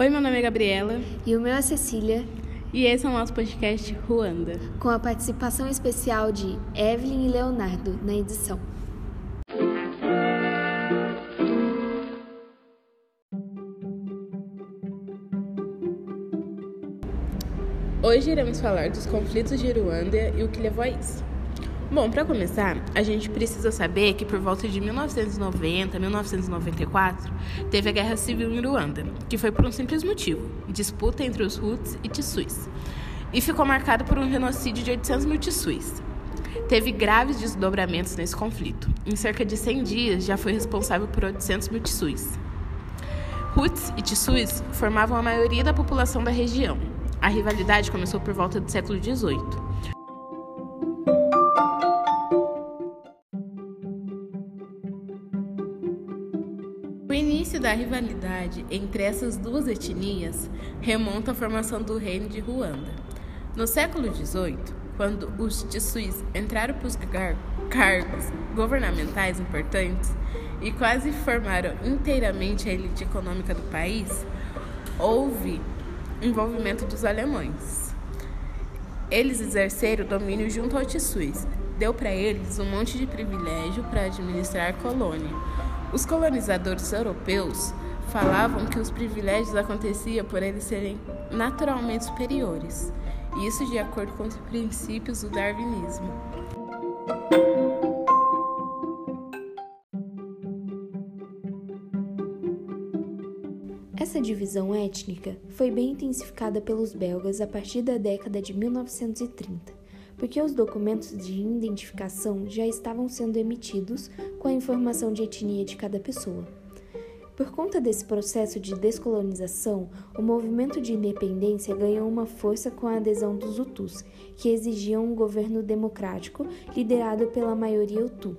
Oi, meu nome é Gabriela. E o meu é Cecília. E esse é o nosso podcast Ruanda. Com a participação especial de Evelyn e Leonardo na edição. Hoje iremos falar dos conflitos de Ruanda e o que levou a isso. Bom, para começar, a gente precisa saber que por volta de 1990, 1994, teve a Guerra Civil em Ruanda, que foi por um simples motivo: disputa entre os Hutus e Tissuis, e ficou marcado por um genocídio de 800 mil Tissuis. Teve graves desdobramentos nesse conflito. Em cerca de 100 dias, já foi responsável por 800 mil Tissuis. Hutus e Tissuis formavam a maioria da população da região. A rivalidade começou por volta do século XVIII. Da rivalidade entre essas duas etnias remonta à formação do reino de Ruanda. No século XVIII, quando os Tissuis entraram para os cargos governamentais importantes e quase formaram inteiramente a elite econômica do país, houve envolvimento dos alemães. Eles exerceram domínio junto aos Tissuis. Deu para eles um monte de privilégio para administrar a colônia os colonizadores europeus falavam que os privilégios aconteciam por eles serem naturalmente superiores, isso de acordo com os princípios do darwinismo. Essa divisão étnica foi bem intensificada pelos belgas a partir da década de 1930 porque os documentos de identificação já estavam sendo emitidos com a informação de etnia de cada pessoa. Por conta desse processo de descolonização, o movimento de independência ganhou uma força com a adesão dos Hutus, que exigiam um governo democrático liderado pela maioria Hutu.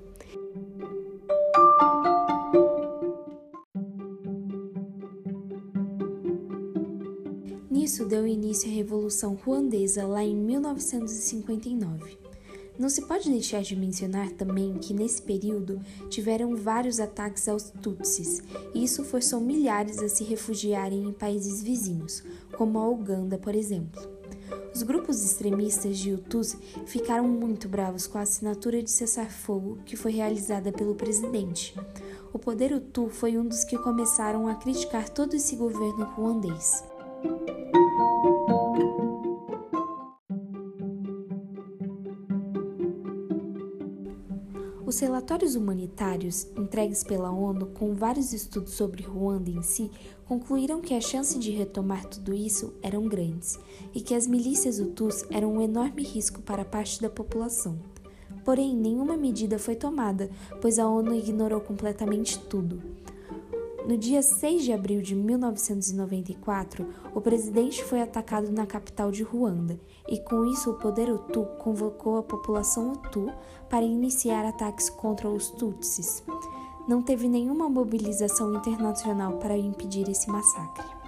Isso deu início à Revolução Ruandesa lá em 1959. Não se pode deixar de mencionar também que nesse período tiveram vários ataques aos Tutsis, e isso forçou milhares a se refugiarem em países vizinhos, como a Uganda, por exemplo. Os grupos extremistas de Hutus ficaram muito bravos com a assinatura de cessar-fogo que foi realizada pelo presidente. O poder Hutu foi um dos que começaram a criticar todo esse governo ruandês. Os relatórios humanitários entregues pela ONU com vários estudos sobre Ruanda em si concluíram que a chance de retomar tudo isso eram grandes e que as milícias Hutus eram um enorme risco para parte da população. Porém, nenhuma medida foi tomada, pois a ONU ignorou completamente tudo. No dia 6 de abril de 1994, o presidente foi atacado na capital de Ruanda, e com isso o poder Hutu convocou a população Hutu para iniciar ataques contra os Tutsis. Não teve nenhuma mobilização internacional para impedir esse massacre.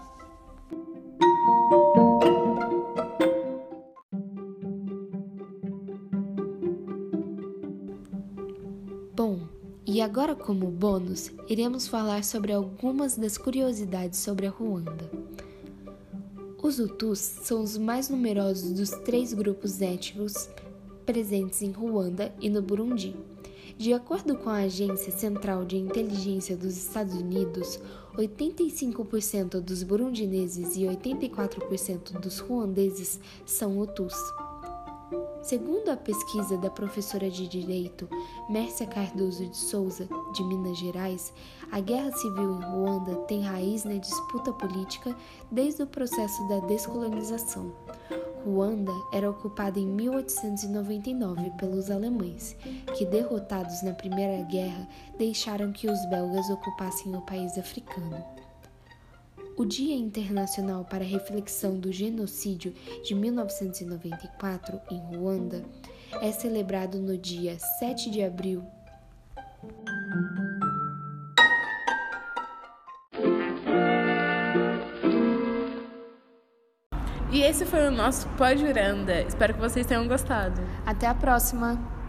E agora, como bônus, iremos falar sobre algumas das curiosidades sobre a Ruanda. Os Hutus são os mais numerosos dos três grupos étnicos presentes em Ruanda e no Burundi. De acordo com a Agência Central de Inteligência dos Estados Unidos, 85% dos burundineses e 84% dos ruandeses são Hutus. Segundo a pesquisa da professora de Direito Mércia Cardoso de Souza, de Minas Gerais, a guerra civil em Ruanda tem raiz na disputa política desde o processo da descolonização. Ruanda era ocupada em 1899 pelos alemães, que, derrotados na Primeira Guerra, deixaram que os belgas ocupassem o país africano. O Dia Internacional para a Reflexão do Genocídio de 1994 em Ruanda é celebrado no dia 7 de abril. E esse foi o nosso Pós Juranda. Espero que vocês tenham gostado. Até a próxima!